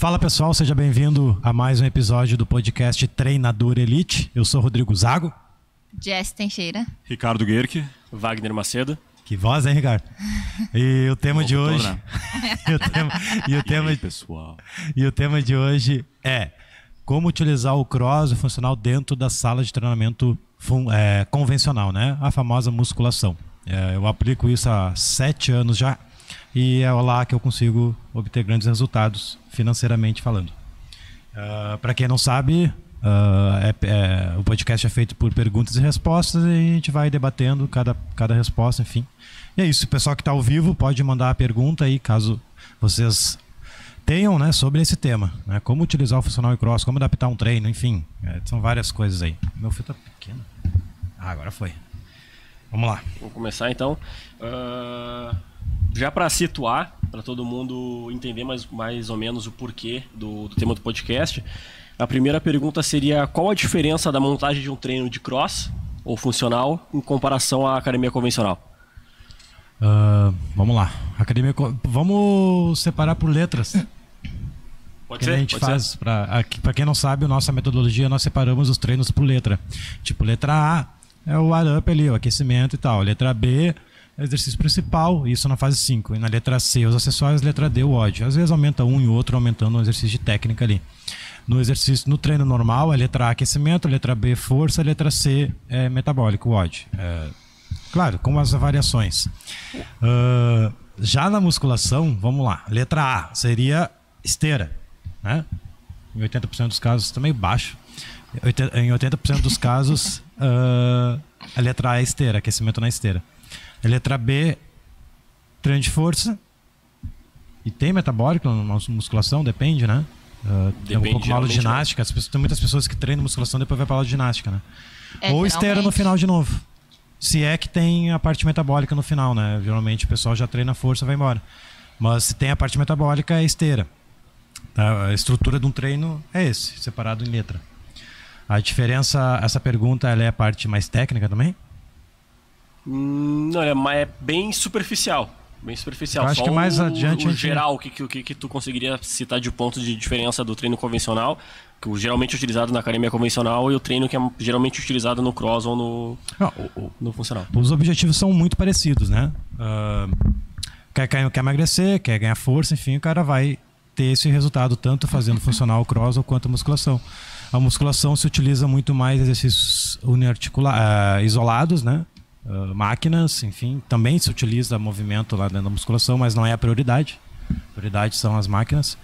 Fala pessoal, seja bem-vindo a mais um episódio do podcast Treinador Elite. Eu sou Rodrigo Zago. Jess Teixeira. Ricardo Guerque. Wagner Macedo. Que voz, hein, Ricardo? E o tema de hoje. né? e o tema, e o tema, aí, pessoal. e o tema de hoje é como utilizar o cross, o funcional, dentro da sala de treinamento fun- é, convencional, né? A famosa musculação. É, eu aplico isso há sete anos já e é lá que eu consigo obter grandes resultados financeiramente falando. Para quem não sabe, ah, é- é- o podcast é feito por perguntas e respostas e a gente vai debatendo cada, cada resposta, enfim. E é isso. O pessoal que está ao vivo pode mandar a pergunta aí, caso vocês tenham, né, sobre esse tema, né, como utilizar o funcional e cross, como adaptar um treino, enfim, é, são várias coisas aí. Meu fio tá pequeno. Ah, agora foi. Vamos lá. Vamos começar então. Ah, já para situar, para todo mundo entender mais, mais ou menos o porquê do, do tema do podcast, a primeira pergunta seria qual a diferença da montagem de um treino de cross ou funcional em comparação à academia convencional? Ah, vamos lá. Academia, vamos separar por letras. Pode que a gente faz para quem não sabe, a nossa metodologia nós separamos os treinos por letra. Tipo, letra A é o warm-up ali, o aquecimento e tal. Letra B exercício principal, isso na fase 5. E na letra C, os acessórios, letra D, o ódio. Às vezes aumenta um e outro aumentando um exercício de técnica ali. No exercício, no treino normal, a letra A aquecimento, a letra B força, a letra C é metabólico, o ódio. É, claro, com as variações. Ah, já na musculação, vamos lá. Letra A seria esteira, né? Em 80% dos casos está meio baixo. Em 80% dos casos, ah, a letra A é esteira, aquecimento na esteira. A letra B, treino de força. E tem metabólico na musculação, depende, né? Ah, tem um Depende, pouco aula de não. ginástica. As pessoas- tem muitas pessoas que treinam musculação e depois vai para aula de ginástica, né? É, Ou esteira no final de novo. Se é que tem a parte metabólica no final, né? Geralmente o pessoal já treina força e vai embora. Mas se tem a parte metabólica, é esteira. Tá? A estrutura de um treino é esse, separado em letra. A diferença, essa pergunta, ela é a parte mais técnica também? Hum, Não, é, ma- é bem superficial. Bem superficial. Eu acho Só que mais o, adiante o gente- geral, o que, que, o que, que tu conseguiria citar de pontos de diferença do treino convencional, que o geralmente utilizado na academia convencional, e o treino que é geralmente utilizado no cross ou no, Não, no funcional. os objetivos são muito parecidos, né? Ah, quer, quer, quer emagrecer, quer ganhar força, enfim, o cara vai ter esse resultado tanto fazendo funcional cross ou quanto musculação. A musculação se utiliza muito mais exercícios ah, isolados, né? Ah, máquinas, enfim, também se utiliza movimento lá dentro da musculação, mas não é a prioridade. A prioridade são as máquinas.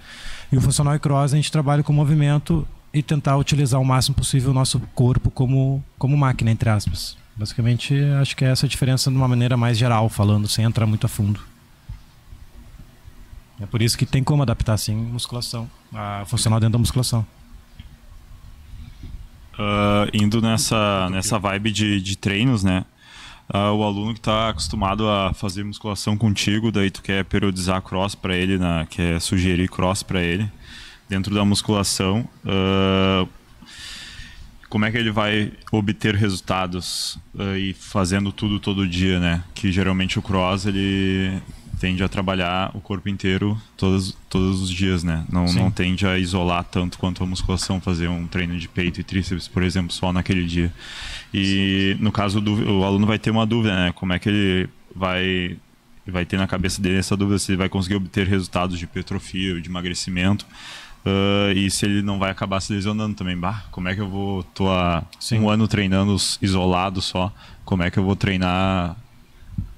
E o funcional e cross a gente trabalha com movimento e tentar utilizar o máximo possível o nosso corpo como, como máquina, entre aspas. Basicamente, acho que é essa a diferença de uma maneira mais geral, falando, sem entrar muito a fundo. É por isso que tem como adaptar, assim, musculação, a funcional dentro da musculação. Ah, indo nessa, nessa vibe de, de treinos, né? Ah, o aluno que está acostumado a fazer musculação contigo, daí tu quer periodizar cross para ele, né? quer sugerir cross para ele dentro da musculação. ah, como é que ele vai obter resultados ah, e fazendo tudo todo dia, né? Que geralmente o cross ele tende a trabalhar o corpo inteiro todos, todos os dias, né? Não, Sim. não tende a isolar tanto quanto a musculação, fazer um treino de peito e tríceps, por exemplo, só naquele dia. E no caso do o aluno vai ter uma dúvida, né? Como é que ele vai vai ter na cabeça dele essa dúvida se ele vai conseguir obter resultados de hipertrofia ou de emagrecimento. ah, e se ele não vai acabar se lesionando também. Bah, como é que eu vou. tô há Sim. um ano treinando isolado só. Como é que eu vou treinar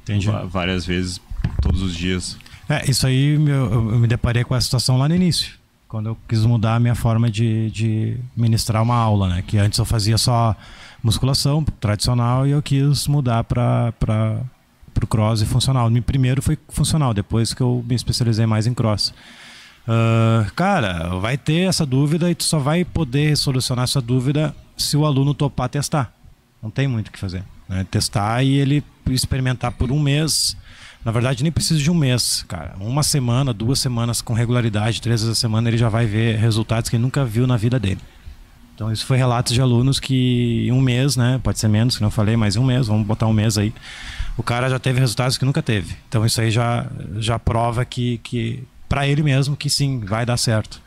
Entendi. várias vezes todos os dias? É, isso aí meu, eu eu me deparei com essa situação lá no início, quando eu quis mudar a minha forma de, de ministrar uma aula, né? Que antes eu fazia só musculação tradicional e eu quis mudar para o cross e funcional. No primeiro foi funcional, depois que eu me especializei mais em cross. Ah, cara, vai ter essa dúvida e tu só vai poder solucionar essa dúvida se o aluno topar testar. Não tem muito o que fazer. né? Testar e ele experimentar por um mês. Na verdade, nem precisa de um mês, cara. Uma semana, duas semanas com regularidade, três vezes a semana, ele já vai ver resultados que ele nunca viu na vida dele. Então, isso foi relatos de alunos que em um mês, né? Pode ser menos, que não falei, mas em um mês, vamos botar um mês aí. O cara já teve resultados que nunca teve. Então, isso aí já, já prova que, que para ele mesmo que sim, vai dar certo.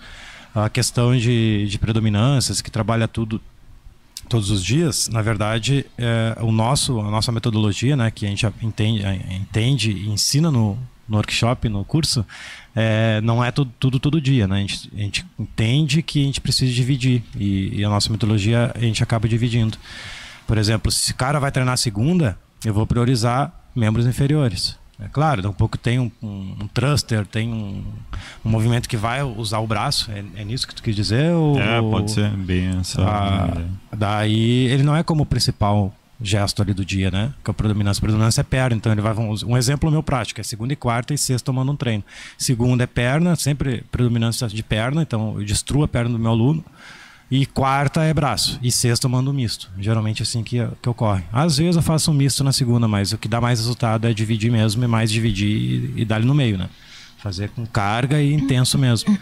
A questão de, de predominâncias, que trabalha tudo todos os dias, na verdade, é, o nosso, a nossa metodologia, né, que a gente entende, entende e ensina no, no workshop, no curso, é, não é tudo, tudo todo dia, né? A gente, a gente, entende que a gente precisa dividir e, e, a nossa metodologia a gente acaba dividindo. Por exemplo, se o cara vai treinar segunda, eu vou priorizar membros inferiores. É claro, daqui um pouco tem um, um, um thruster, tem um, um, movimento que vai usar o braço. É, é nisso que tu quis dizer? Ou, é, pode ser bem essa. Ah, daí ele não é como principal gesto ali do dia, né? Que a predominância. A predominância é perna, então ele vai. Um exemplo meu prático é segunda e quarta e sexta tomando um treino. Segunda é perna, sempre predominância de perna, então eu destruo a perna do meu aluno. E quarta é braço. E sexta eu mando misto. Geralmente é assim que, que ocorre. Às vezes eu faço um misto na segunda, mas o que dá mais resultado é dividir mesmo, e mais dividir e, e dar no meio, né? Fazer com carga e intenso mesmo.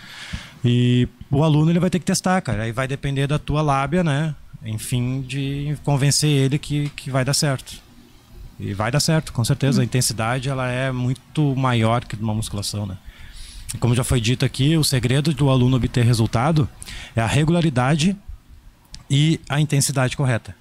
E o aluno ele vai ter que testar, cara. Aí vai depender da tua lábia, né? Enfim, de convencer ele que, que vai dar certo. E vai dar certo, com certeza. A intensidade ela é muito maior que uma musculação, né? Como já foi dito aqui, o segredo do aluno obter resultado é a regularidade e a intensidade correta.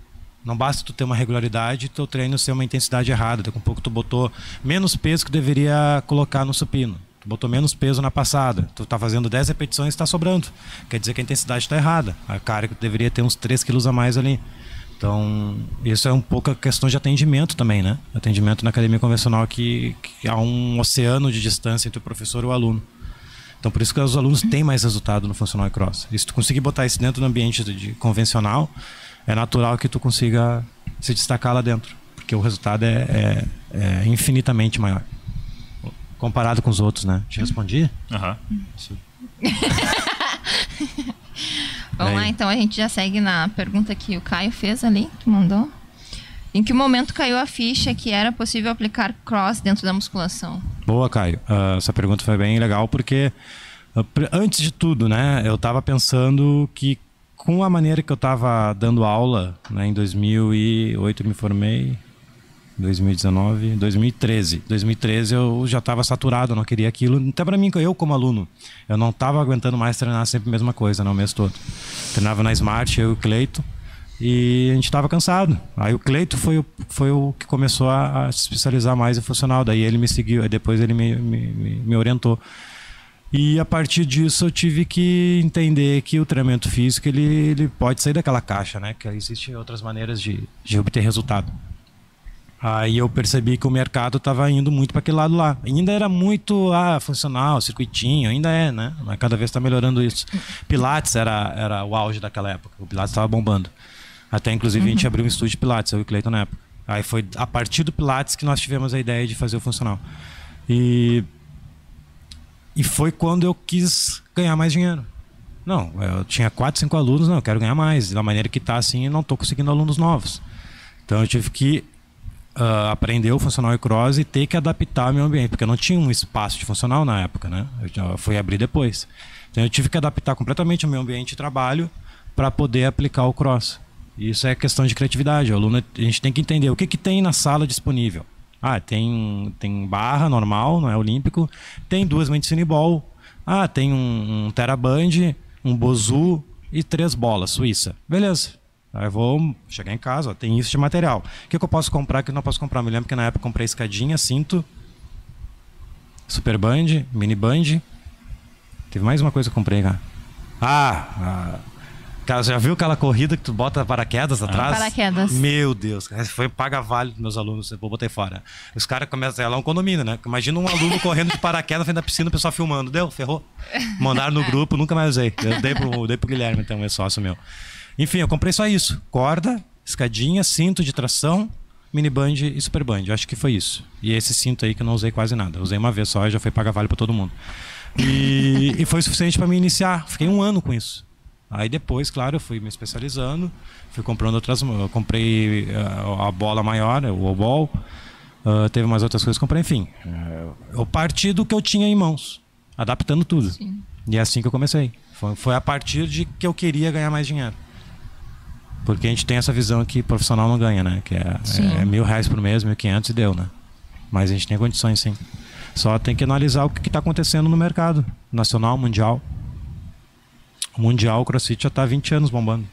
Não basta tu ter uma regularidade teu treino ser uma intensidade errada. Daqui a pouco tu botou menos peso que deveria colocar no supino. Tu botou menos peso na passada. Tu está fazendo 10 repetições e está sobrando. Quer dizer que a intensidade está errada. A carga deveria ter uns 3 quilos a mais ali. Então, isso é um pouco a questão de atendimento também, né? Atendimento na academia convencional que, que há um oceano de distância entre o professor e o aluno. Então, por isso que os alunos têm mais resultado no funcional e cross. E se tu conseguir botar isso dentro do ambiente de, de convencional, é natural que tu consiga se destacar lá dentro, porque o resultado é, é, é infinitamente maior. Comparado com os outros, né? Te respondi? Aham. Uhum. Vamos lá, então a gente já segue na pergunta que o Caio fez ali, que mandou. Em que momento caiu a ficha que era possível aplicar cross dentro da musculação? Boa, Caio. Uh, essa pergunta foi bem legal porque, uh, antes de tudo, né, eu estava pensando que com a maneira que eu estava dando aula, né, em 2008 eu me formei, 2019, 2013. 2013 eu já estava saturado, eu não queria aquilo. Até para mim, eu como aluno, eu não estava aguentando mais treinar sempre a mesma coisa, não, o mês todo. Treinava na Smart, eu e o Cleito. E a gente estava cansado. Aí o Cleito foi o, foi o que começou a, a, se especializar mais em funcional. Daí ele me seguiu, aí depois ele me, me, me orientou. E a partir disso eu tive que entender que o treinamento físico ele, ele pode sair daquela caixa, né? Que existem outras maneiras de, de obter resultado. Aí eu percebi que o mercado estava indo muito para aquele lado lá. Ainda era muito ah, funcional, circuitinho, ainda é, né? Mas cada vez está melhorando isso. Pilates era, era o auge daquela época. O Pilates estava bombando. Até, inclusive, uhum. a gente uhum. abriu um estúdio de Pilates, eu e o Cleiton na época. Aí foi a partir do Pilates que nós tivemos a ideia de fazer o funcional. E, e foi quando eu quis ganhar mais dinheiro. Não, eu tinha quatro, cinco alunos, não, eu quero ganhar mais. Da maneira que está assim, eu não estou conseguindo alunos novos. Então eu tive que uh, aprender o funcional e cross e ter que adaptar ao meu ambiente, porque eu não tinha um espaço de funcional na época, né? Eu fui abrir depois. Então eu tive que adaptar completamente o meu ambiente de trabalho para poder aplicar o cross. Isso é questão de criatividade. O aluno, a gente tem que entender o que, que tem na sala disponível. Ah, tem, tem barra normal, não é olímpico. Tem duas medicine ball. Ah, tem um, um teraband, um bozu e três bolas suíça. Beleza. Aí eu vou chegar em casa, ó, tem isso de material. O que, que eu posso comprar que eu não posso comprar? Me lembro que na época comprei escadinha, cinto, super band, mini band. Teve mais uma coisa que eu comprei, cara. Ah, ah Cara, já viu aquela corrida que tu bota paraquedas atrás? Paraquedas. Meu Deus, foi paga vale dos meus alunos, vou botar fora. Os caras começam, é um condomínio, né? Imagina um aluno correndo de paraquedas frente da piscina, o pessoal filmando. Deu, ferrou. Mandaram no grupo, nunca mais usei. Eu dei pro, dei pro Guilherme, então, é sócio meu. Enfim, eu comprei só isso: corda, escadinha, cinto de tração, mini band e super band. Eu acho que foi isso. E esse cinto aí que eu não usei quase nada. Eu usei uma vez só e já foi paga vale para todo mundo. E, e foi suficiente para me iniciar. Fiquei um ano com isso. Aí depois, claro, eu fui me especializando, fui comprando outras. Eu comprei uh, a bola maior, o obol, uh, teve mais outras coisas que comprei, enfim. Uh, eu parti do que eu tinha em mãos, adaptando tudo. Sim. E é assim que eu comecei. Foi, foi a partir de que eu queria ganhar mais dinheiro. Porque a gente tem essa visão que profissional não ganha, né? Que é, é, é mil reais por mês, mil quinhentos e deu, né? Mas a gente tem condições sim. Só tem que analisar o que está acontecendo no mercado nacional, mundial. O mundial, o CrossFit já está há 20 anos bombando.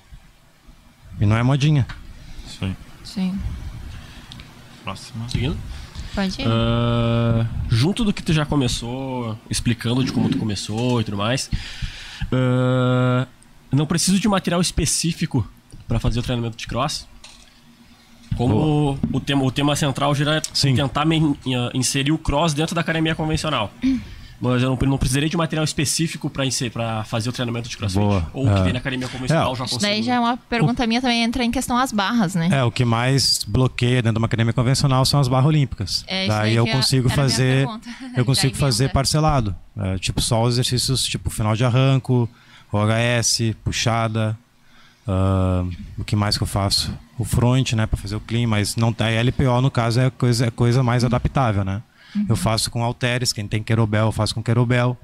E não é modinha. Aí. Sim. Próxima. Seguindo? Pode ir. Ah, junto do que tu já começou, explicando de como tu começou e tudo mais, ah, não preciso de material específico para fazer o treinamento de cross. Como o tema, o tema central gira é Sim. tentar men- eh, inserir o cross dentro da academia convencional. Mas eu não, não precisaria de material específico para fazer o treinamento de crossfit. Boa. Ou o que É. tem na academia convencional É, já Isso consigo. daí já é uma pergunta minha também entra em questão as barras, né? É, o que mais bloqueia dentro de uma academia convencional são as barras olímpicas. É, isso Daí daí eu que consigo era a minha fazer. Eu consigo fazer parcelado. É, tipo, só os exercícios tipo final de arranco, OHS, puxada. ah, o que mais que eu faço? O front, né, para fazer o clean, mas não tá. LPO, no caso, é coisa, é coisa mais adaptável, né? Uhum. Eu faço com halteres, quem tem querobel, eu faço com querobel.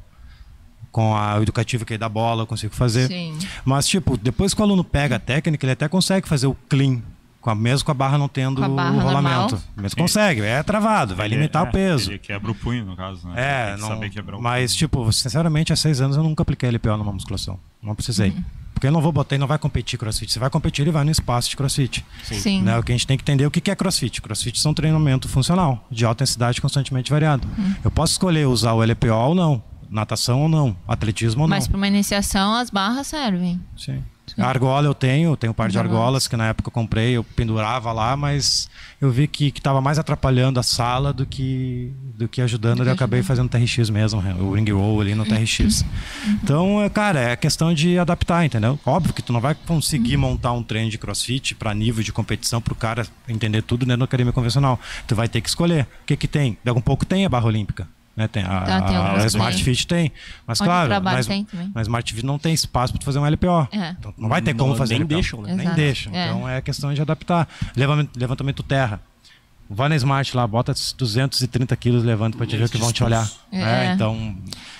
Com a o educativo que é da bola, eu consigo fazer. Sim. Mas, tipo, depois que o aluno pega a técnica, ele até consegue fazer o clean. Com a, mesmo com a barra não tendo barra o rolamento. normal. Mas consegue, é travado, vai Ele- limitar é, o peso. Ele quebra o punho, no caso, né? É, não, saber quebrar o mas punho. tipo, sinceramente, há seis anos eu nunca apliquei LPO numa musculação. Não precisei. Uhum. Porque eu não vou botar e não vai competir crossfit. Você vai competir e vai no espaço de crossfit. Sim. Né? O que a gente tem que entender é o que que é crossfit. Crossfit são treinamento funcional, de alta intensidade constantemente variado. Uhum. Eu posso escolher usar o LPO ou não, natação ou não, atletismo ou não. Mas para uma iniciação as barras servem. Sim. A argola eu tenho, tenho um par de Argolas. argolas que na época eu comprei, eu pendurava lá, mas eu vi que estava mais atrapalhando a sala do que, do que ajudando, Do que eu acabei fazendo TRX mesmo, o ring roll ali no TRX. Então, é, cara, é questão de adaptar, entendeu? Óbvio que tu não vai conseguir montar um treino de crossfit para nível de competição para o cara entender tudo dentro da academia convencional. Tu vai ter que escolher. O que que tem? Daqui um pouco tem a barra olímpica. Né? Tem a, Tá, tem a- Smart. Fit tem. Mas Onde claro, mas, tem Smart Fit não tem espaço para tu fazer um LPO. É. Então, não vai ter como Não, fazer nem LPO. deixam, né? Nem deixam. É. Então é questão de adaptar. Levantamento, levantamento terra. Vai na Smart lá, bota 230 quilos levanta pra te ver que vão te olhar. É. É, então.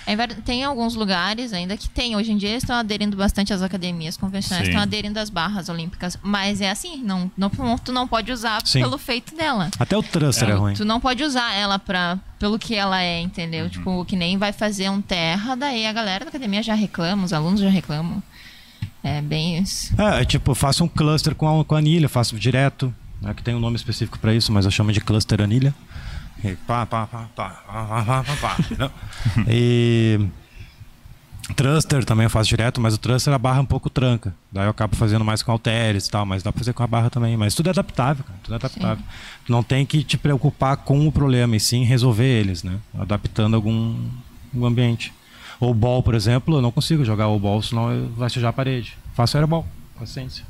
É Tem alguns lugares ainda que tem. Hoje em dia eles estão aderindo bastante às academias convencionais, Sim. estão aderindo às barras olímpicas. Mas é assim, não, não, tu não pode usar Sim. pelo feito dela. Até o thruster é, ruim. Tu não pode usar ela pra, pelo que ela é, Uhum. entendeu? Tipo, que nem vai fazer um terra, daí a galera da academia já reclama, os alunos já reclamam. É bem isso. É, é tipo, faço um cluster com, a, com anilha, faço direto. Não é que tem um nome específico para isso, mas eu chamo de cluster anilha. E pá, pá, pá, pá, pá, pá, pá, pá. e Truster também eu faço direto, mas o truster a barra é um pouco tranca. Daí eu acabo fazendo mais com halteres e tal, mas dá para fazer com a barra também. Mas tudo é adaptável, cara, tudo é adaptável. Sim. Não tem que te preocupar com o problema, e sim resolver eles, né? Adaptando algum, algum ambiente. Ou ball, por exemplo, eu não consigo jogar o ball, senão vai sujar a parede. Faço airball, paciência.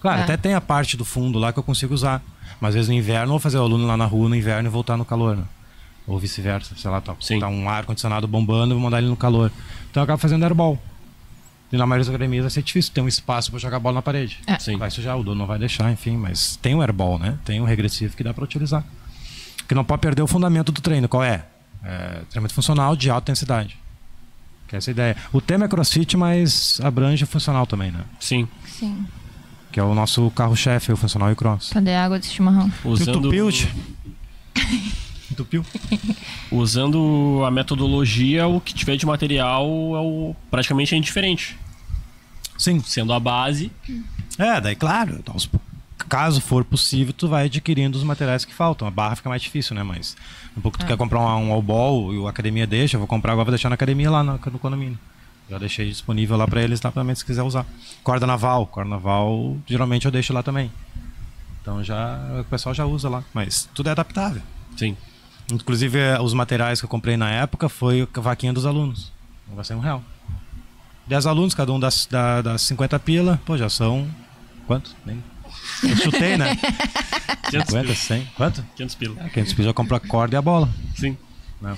Claro, É. até tem a parte do fundo lá que eu consigo usar. Mas às vezes no inverno eu vou fazer o aluno lá na rua no inverno e voltar no calor, né? Ou vice-versa, sei lá, tá, tá um ar-condicionado bombando, eu vou mandar ele no calor. Então eu acabo fazendo airball. E na maioria das academias vai ser difícil ter um espaço para jogar bola na parede. É. Sim. Vai sujar, o dono não vai deixar, enfim, mas tem o airball, né? Tem o regressivo que dá para utilizar. Que não pode perder o fundamento do treino. Qual é? é treinamento funcional de alta intensidade. Que é essa ideia. O tema é crossfit, mas abrange funcional também, né? Sim. Sim. Que é o nosso carro-chefe, o funcional e o cross. Cadê a água desse chimarrão? Usando, Entupiu, usando a metodologia, o que tiver de material é o, praticamente é indiferente. Sim. Sendo a base, É, daí claro, pou- caso for possível, tu vai adquirindo os materiais que faltam. A barra fica mais difícil, né? Mas um pouco tu É. quer comprar um, um all-ball e a academia deixa, eu vou comprar agora, vou deixar na academia lá no, no condomínio. Já deixei disponível lá pra eles, lá também se quiser usar. Corda naval, corda naval, geralmente eu deixo lá também. Então já o pessoal já usa lá, mas tudo é adaptável. sim. Inclusive eh, os materiais que eu comprei na época foi a vaquinha dos alunos. Vai ser um real. 10 alunos, cada um das, da, das 50 pila, pô, já são. Quanto? Nem... Eu chutei, né? 500 50, pila. 100. Quanto? 500 pila. É, 500 pila já comprou a corda e a bola. Sim. Né?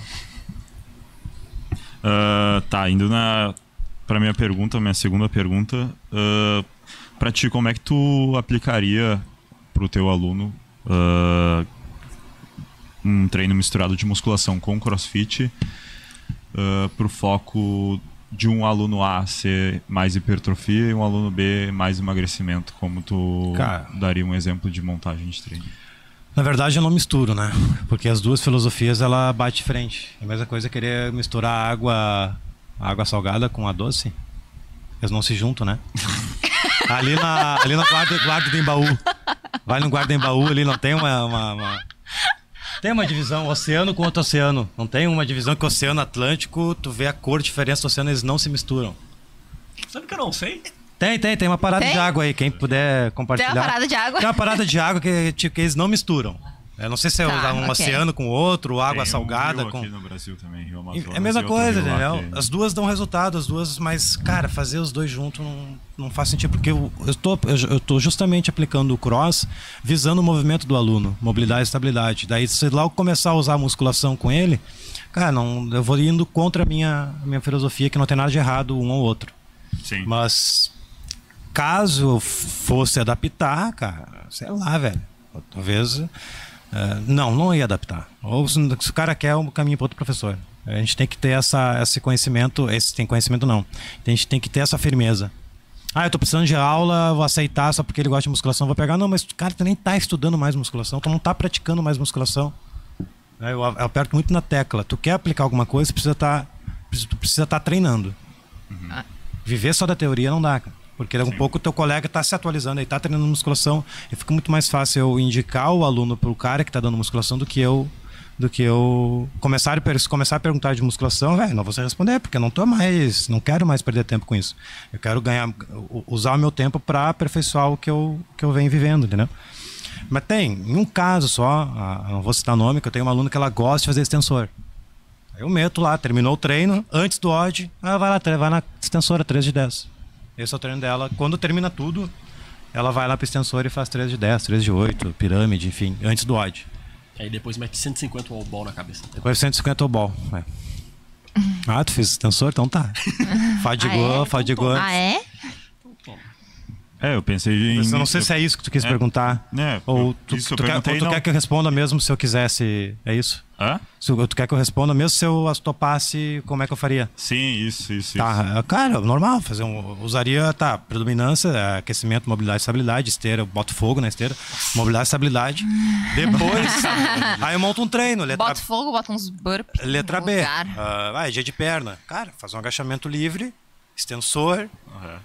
Ah, tá, indo na para minha pergunta, minha segunda pergunta, ah, pra ti como é que tu aplicaria pro teu aluno ah, um treino misturado de musculação com CrossFit ah, pro foco de um aluno A ser mais hipertrofia e um aluno B mais emagrecimento, como tu Cara. daria um exemplo de montagem de treino? Na verdade, eu não misturo, né? Porque as duas filosofias ela bate de frente. É a mesma coisa é querer misturar água, água salgada com a doce. Eles não se juntam, né? ali na, ali no guarda, guarda do Embaú. Vai no guarda Embaú ali, não tem uma, uma, uma, Tem uma divisão, oceano com outro oceano. Não tem uma divisão que o Oceano Atlântico, tu vê a cor, diferença do oceano, eles não se misturam. Sabe que eu não sei? Tem, tem, tem uma parada Tem? de água aí, quem puder compartilhar. Tem uma parada de água? Tem uma parada de água que, tipo, que eles não misturam. Eu não sei se é Tá, usar um ok. oceano com outro, água Tem um salgada rio com. aqui no Brasil também, Rio Amazonas, É a mesma coisa, entendeu? As duas dão resultado, as duas, mas, cara, fazer os dois juntos não, não faz sentido, porque eu, eu, tô, eu, eu tô justamente aplicando o cross visando o movimento do aluno, mobilidade e estabilidade. Daí, se logo começar a usar a musculação com ele, cara, não, eu vou indo contra a minha, a minha filosofia, que não tem nada de errado um ou outro. Sim. Mas caso fosse adaptar, cara, sei lá, velho. Talvez. eh, não, não ia adaptar. Ou se, se o cara quer, o caminho para outro professor. A gente tem que ter essa, esse conhecimento. Esse tem conhecimento, não. A gente tem que ter essa firmeza. Ah, eu tô precisando de aula, vou aceitar só porque ele gosta de musculação, vou pegar. Não, mas, cara, tu nem tá estudando mais musculação, tu não tá praticando mais musculação. Eu, aperto muito na tecla. Tu quer aplicar alguma coisa, precisa estar tu precisa estar treinando. Viver só da teoria não dá, cara. Porque um pouco o teu colega está se atualizando, ele está treinando musculação. E fica muito mais fácil eu indicar o aluno para o cara que está dando musculação do que eu do que eu começar a, começar a perguntar de musculação, velho, não vou responder, porque eu não tô mais, não quero mais perder tempo com isso. Eu quero ganhar, usar o meu tempo para aperfeiçoar o que eu, que eu venho vivendo, entendeu? Mas tem, em um caso só, não vou citar nome, que eu tenho uma aluna que ela gosta de fazer extensor. Aí eu meto lá, terminou o treino, antes do odd, ela vai lá, vai na extensora 3 de 10. Esse é o treino dela. Quando termina tudo, ela vai lá pro extensor e faz 3 de 10, 3 de 8, pirâmide, enfim, antes do odd. Aí depois mete 150 wall ball na cabeça. Depois 150 o ball. é. Ah, tu fez extensor? Então tá. Fadigou, Ah, é? fadigou. Ah, é? É, eu pensei em. Eu não sei se é isso que tu quis É. perguntar. É, ou eu- tu, isso eu tu quer, ou tu quer que eu responda mesmo se eu quisesse. É isso? Hã? Se, eu- tu quer que eu responda mesmo se eu as topasse, como é que eu faria? Sim, isso, isso. isso. Tá, cara, normal, fazer um. Usaria, tá, predominância, é, aquecimento, mobilidade, estabilidade, esteira, eu boto fogo na esteira, mobilidade, estabilidade. Depois, aí eu monto um treino, letra, Bota fogo, bota uns burpees. letra B. lugar. Ah, vai, dia de perna. Cara, faz um agachamento livre, extensor, Aham.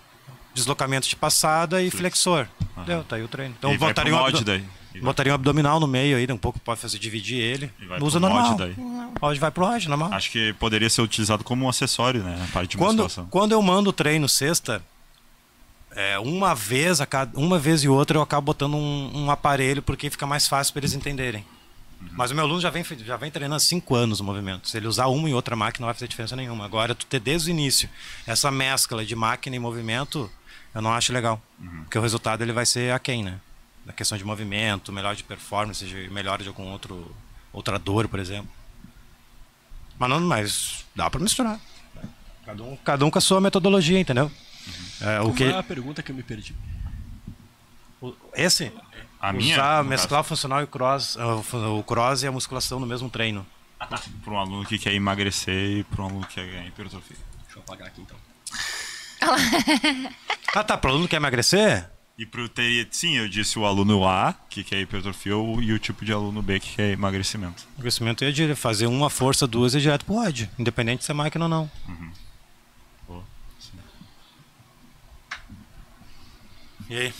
deslocamento de passada e flexor. Deu, tá aí o treino. Então E vai botaria um, abdo- daí. Botaria um abdominal no meio aí, um pouco pode fazer dividir ele. Usa mod normal. daí. Pode vai pro Rod, normal. Acho que poderia ser utilizado como um acessório, né? A parte de quando, musculação. quando eu mando o treino sexta, é, uma vez a cada, uma vez e outra eu acabo botando um, um aparelho porque fica mais fácil para eles entenderem. Mas o meu aluno já vem, já vem treinando há cinco anos o movimento. Se ele usar uma e outra máquina, não vai fazer diferença nenhuma. Agora, tu ter desde o início essa mescla de máquina e movimento, eu não acho legal. Porque o resultado ele vai ser aquém, né? Na questão de movimento, melhor de performance, de melhora de algum outro outra dor, por exemplo. Mas não, mas dá para misturar. Cada um, cada um com a sua metodologia, entendeu? É, o Qual que foi a pergunta que eu me perdi? esse A minha? usar no mesclar o funcional e o cross, ah, o cross e a musculação no mesmo treino. caso, Pra um aluno que quer emagrecer e pra um aluno que quer ganhar hipertrofia. Deixa eu apagar aqui então. Ah, tá, pro aluno que quer emagrecer? E pro sim, eu disse o aluno A, que quer hipertrofia, ou- e o tipo de aluno B, que quer emagrecimento. O crescimento é de fazer uma força, duas e direto pro ódio, independente se é máquina ou não. Pô, sim. E aí?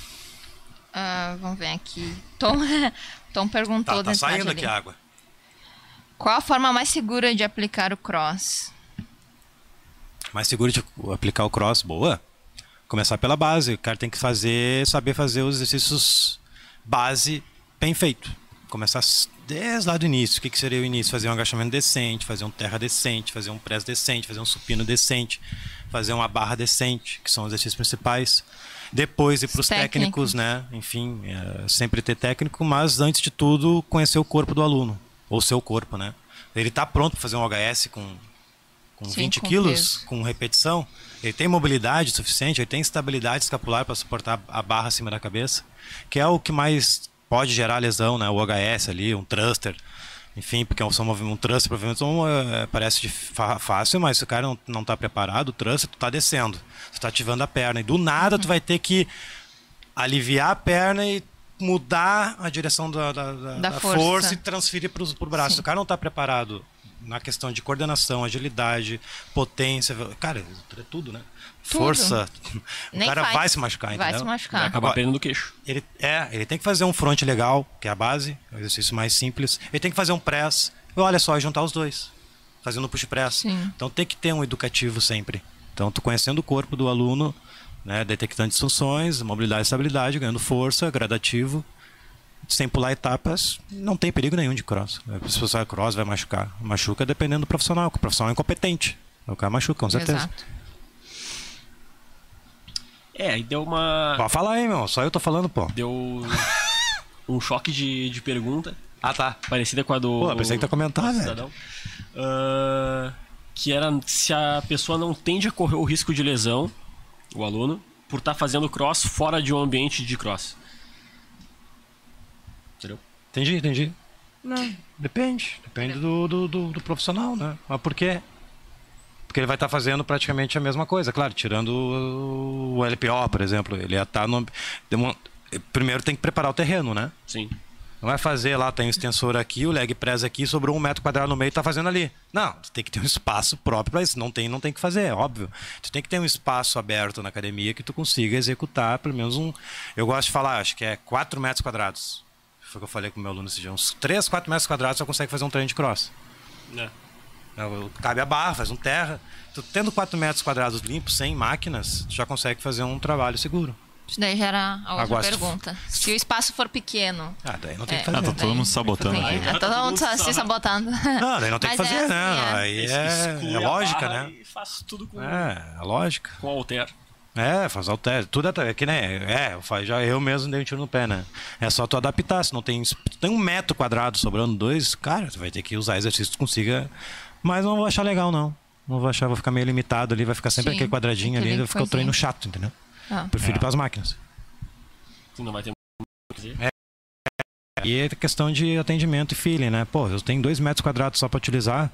Ah, vamos ver aqui. Tom, Tom perguntou Tá, tá da saindo aqui a água. Qual a forma mais segura de aplicar o cross? Mais seguro de aplicar o cross, boa. Começar pela base. O cara tem que fazer, saber fazer os exercícios base bem feito. Começar desde lá do início. O que, que seria o início? Fazer um agachamento decente, fazer um terra decente, fazer um press decente, fazer um supino decente, fazer uma barra decente, que são os exercícios principais. Depois ir para os Técnicos. técnicos, né? Enfim, é, sempre ter técnico, mas antes de tudo, conhecer o corpo do aluno. Ou seu corpo, né? Ele está pronto para fazer um HS com, com Sim, 20 com quilos, peso. com repetição, ele tem mobilidade suficiente, ele tem estabilidade escapular para suportar a barra acima da cabeça, que é o que mais pode gerar lesão, né? O HS ali, um thruster, enfim, porque são movimentos, um thruster provavelmente são, é, parece fácil, mas se o cara não, não tá preparado, o thruster, tu tá descendo, tu tá ativando a perna, e do nada tu vai ter que aliviar a perna e mudar a direção da, da, da, Da força. força. e transferir para o braço. Sim. O cara não está preparado na questão de coordenação, agilidade, potência. Cara, é tudo, né? Tudo. Força. O Nem cara faz. vai se machucar, Vai entendeu? se Vai machucar. acabar Agora- perdendo o queixo. Ele, é, ele tem que fazer um front legal, que é a base, é o exercício mais simples. Ele tem que fazer um press. Olha só, juntar os dois. Fazendo push press. Sim. Então tem que ter um educativo sempre. Então, tu conhecendo o corpo do aluno, né, detectando disfunções, mobilidade e estabilidade, ganhando força, gradativo, sem pular etapas, não tem perigo nenhum de cross. Se você vai cross, vai machucar. Machuca dependendo do profissional, que o profissional é incompetente. O cara machuca, com certeza. Exato. É, aí deu uma. Pode falar aí, meu. Só eu tô falando, pô. Deu um choque de, de pergunta, Ah, tá. parecida com a do. Pô, pensei que comentar, velho. cidadão. Ah, que era se a pessoa não tende a correr o risco de lesão, o aluno, por estar fazendo cross fora de um ambiente de cross. Entendeu? Entendi, entendi. Não, depende. Depende do, do, do- do profissional, né? Mas por quê? Porque ele vai estar fazendo praticamente a mesma coisa, claro, tirando o LPO, por exemplo. Ele ia estar no. demo- Primeiro tem que preparar o terreno, né? Sim. Não vai fazer lá, tem o extensor aqui, o leg press aqui, sobrou um metro quadrado no meio e tá fazendo ali. Não, tu tem que ter um espaço próprio para isso. Não tem, não tem que fazer, é óbvio. Tu tem que ter um espaço aberto na academia que tu consiga executar pelo menos um. Eu gosto de falar, acho que é 4 metros quadrados. Foi o que eu falei com o meu aluno esse dia. Uns 3, 4 metros quadrados você consegue fazer um treino de cross. É. Cabe a barra, faz um terra. Tu tendo 4 metros quadrados limpos, sem máquinas, tu já consegue fazer um trabalho seguro. Isso daí já era a outra Agora, se- pergunta. Se o espaço for pequeno. Ah, daí não tem É. que fazer. Ah, tá todo mundo se sabotando aqui. é, todo mundo se só- sabotando. Não, daí não tem que Mas fazer, é né? é. Aí é, é a lógica, né? E faz tudo com, É, é lógica. com alter. É, faz alter. Tudo é, é que nem. É, já, eu mesmo dei um tiro no pé, né? É só tu adaptar. Se não tem, se tem um metro quadrado sobrando dois, cara, tu vai ter que usar exercício que tu consiga. Mas não vou achar legal, não. Não vou achar, vou ficar meio limitado ali, vai ficar sempre Sim, aquele quadradinho ali, vai ficar o treino chato, entendeu? Ah. Prefiro É. ir pras máquinas. Tu não vai ter o dizer. E é questão de atendimento e feeling, né? Pô, eu tenho dois metros quadrados só para utilizar.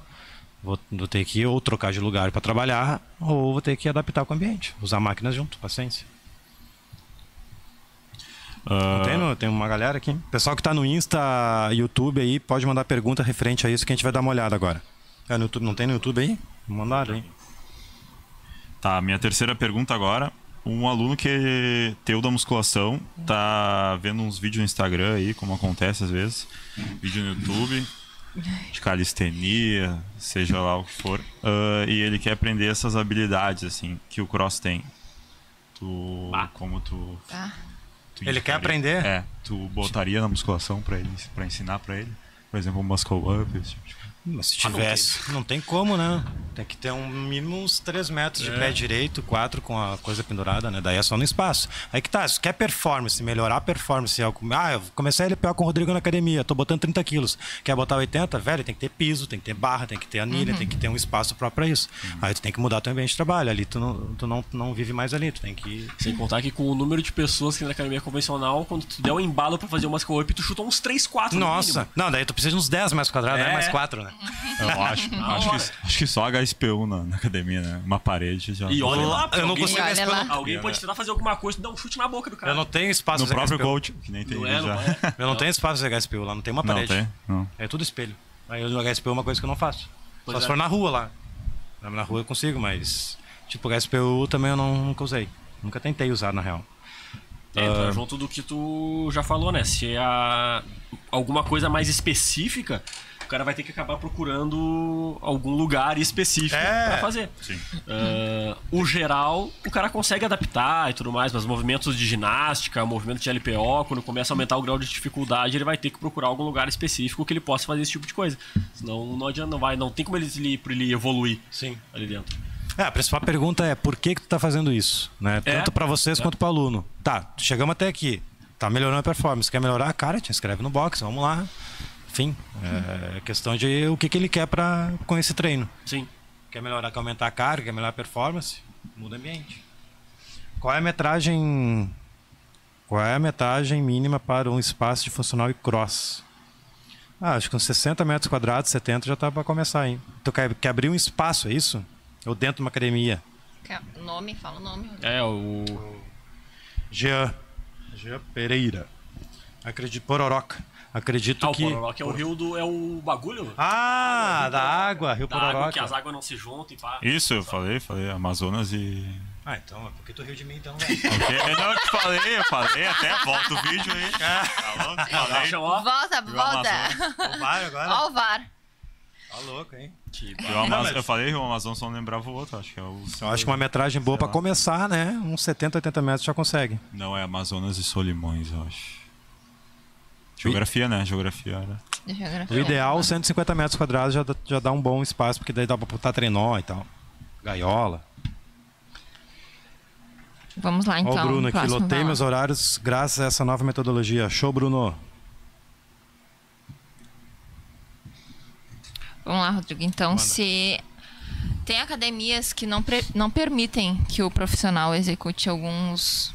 Vou, vou ter que ou trocar de lugar para trabalhar, ou vou ter que adaptar com o ambiente. Usar máquinas junto, paciência. Ah, Tem, tem uma galera aqui. Pessoal que tá no Insta, YouTube aí, pode mandar pergunta referente a isso que a gente vai dar uma olhada agora. É no YouTube, não tem no YouTube aí? Mandaram aí. Tá, minha terceira pergunta agora. Um aluno que teu da musculação tá vendo uns vídeos no Instagram aí, como acontece às vezes. Vídeo no YouTube, de calistenia, seja lá o que for. ah, e ele quer aprender essas habilidades, assim, que o cross tem. Tu. Como tu. Tá. tu Ele quer aprender? É, tu botaria na musculação pra ele, pra ensinar pra ele? Por exemplo, um muscle up, esse tipo de coisa. Mas se Ah, não tivesse. não, tem como, né? Tem que ter um mínimo uns 3 metros de É. pé direito, 4 com a coisa pendurada, né? Daí é só no espaço. Aí que tá, se quer performance, melhorar a performance. é Ah, eu comecei a LPO com o Rodrigo na academia, tô botando 30 quilos. Quer botar 80? Velho, tem que ter piso, tem que ter barra, tem que ter anilha, tem que ter um espaço próprio pra isso. Aí tu tem que mudar teu ambiente de trabalho. Ali tu não, tu não, não vive mais ali, tu tem que. Sem contar que com o número de pessoas que tem na academia convencional, quando tu der um embalo pra fazer o muscle up, tu chutou uns 3, 4 no Nossa! Não, daí tu precisa de uns 10 metros quadrados, É. né? Mais 4, né? Eu acho, acho, que, acho que só HSPU na, na academia, né? Uma parede já. E olha lá, Eu não alguém, consigo olha lá. alguém pode tentar fazer alguma coisa e dar um chute na boca do cara. Eu não tenho espaço No próprio HSPU. coach, que nem tem Não é, não já. é. Eu não, tenho espaço de HSPU lá, não tem uma Não parede. tem? Não. É tudo espelho. Aí no HSPU é uma coisa que eu não faço. Pois Só é. se for na rua lá. Na rua eu consigo, mas. Tipo, HSPU também eu não, nunca usei. Nunca tentei usar, na real. É, entra junto do que tu já falou, né? Se é a- alguma coisa mais específica, o cara vai ter que acabar procurando algum lugar específico É. pra fazer. Sim. Ah, o geral, o cara consegue adaptar e tudo mais, mas movimentos de ginástica, movimento de LPO, quando começa a aumentar o grau de dificuldade, ele vai ter que procurar algum lugar específico que ele possa fazer esse tipo de coisa. Senão não adianta, não vai, não tem como ele, ele, pra ele evoluir Sim. ali dentro. É, a principal pergunta é por que, que tu tá fazendo isso? Né? É. Tanto pra vocês É. quanto pro aluno. Tá, chegamos até aqui. Tá melhorando a performance. Quer melhorar? Cara, te inscreve no box, vamos lá. Enfim, é questão de o que, que ele quer pra, com esse treino. Sim. Quer melhorar, quer aumentar a carga, quer melhorar a performance? Muda o ambiente. Qual é a metragem. Qual é a metragem mínima para um espaço de funcional e cross? Ah, acho que uns 60 metros quadrados, 70 já tá para começar, hein? Tu quer, quer abrir um espaço, é isso? Ou dentro de uma academia? Nome, fala o nome. É, o. Jean. Jean Pereira. Acredito, Pororoca. Acredito Ah, o que. Pororoca é o rio do. É o bagulho? Ah, da água, Rio da água, que Pororoca. as águas não se juntam e pá. Isso, eu falei, falei, Amazonas e. Ah, então, é porque tu riu de mim então, velho. Ok, eu não te falei, eu falei, até volta o vídeo aí. Tá louco? Falei. Eu. Volta, volta. Vai agora. Ó o VAR. Tá louco, hein? Amaz- Não, mas- Eu falei Rio Amazonas, só não lembrava o outro, acho que é o. Eu acho que uma metragem boa pra começar, né? Uns 70, 80 metros já consegue. Não, é Amazonas e Solimões, eu acho. Geografia, né? Geografia. Deixa eu O ideal, 150 metros quadrados já, dá- já dá um bom espaço, porque daí dá pra botar trenó e tal. Gaiola. Vamos lá, então. Ó o Bruno aqui, lotei meus horários graças a essa nova metodologia. Show, Bruno. Vamos lá, Rodrigo. Então, se tem academias que não, pre- não permitem que o profissional execute alguns